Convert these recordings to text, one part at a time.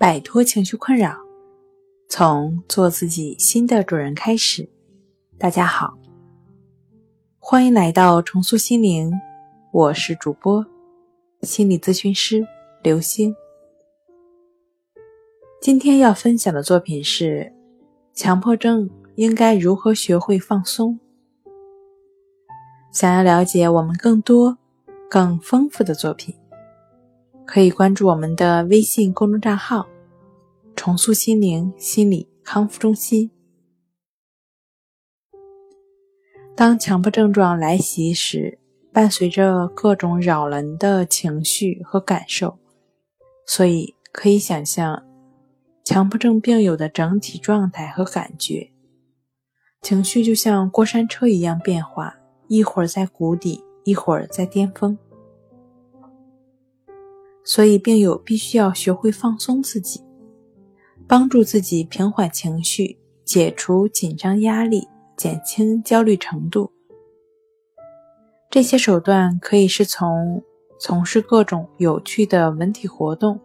摆脱情绪困扰，从做自己新的主人开始。大家好，欢迎来到重塑心灵，我是主播心理咨询师刘星。今天要分享的作品是：强迫症应该如何学会放松？想要了解我们更多、更丰富的作品。可以关注我们的微信公众账号“重塑心灵心理康复中心”。当强迫症状来袭时，伴随着各种扰人的情绪和感受，所以可以想象强迫症病友的整体状态和感觉。情绪就像过山车一样变化，一会儿在谷底，一会儿在巅峰。所以，病友必须要学会放松自己，帮助自己平缓情绪，解除紧张压力，减轻焦虑程度。这些手段可以是从从事各种有趣的文体活动，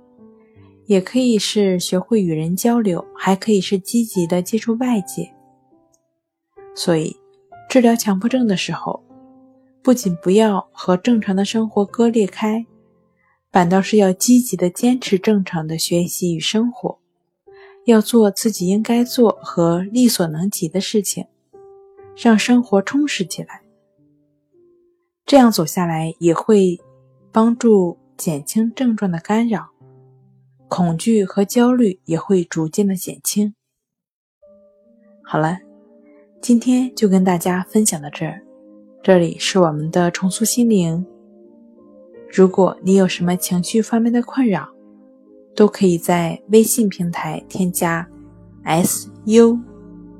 也可以是学会与人交流，还可以是积极的接触外界。所以，治疗强迫症的时候，不仅不要和正常的生活割裂开。反倒是要积极的坚持正常的学习与生活，要做自己应该做和力所能及的事情，让生活充实起来。这样走下来也会帮助减轻症状的干扰，恐惧和焦虑也会逐渐的减轻。好了，今天就跟大家分享到这儿，这里是我们的重塑心灵。如果你有什么情绪方面的困扰，都可以在微信平台添加 “s u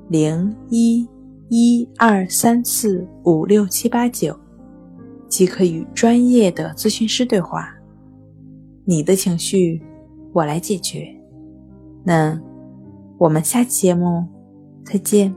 零一一二三四五六七八九”，即可与专业的咨询师对话。你的情绪，我来解决。那我们下期节目再见。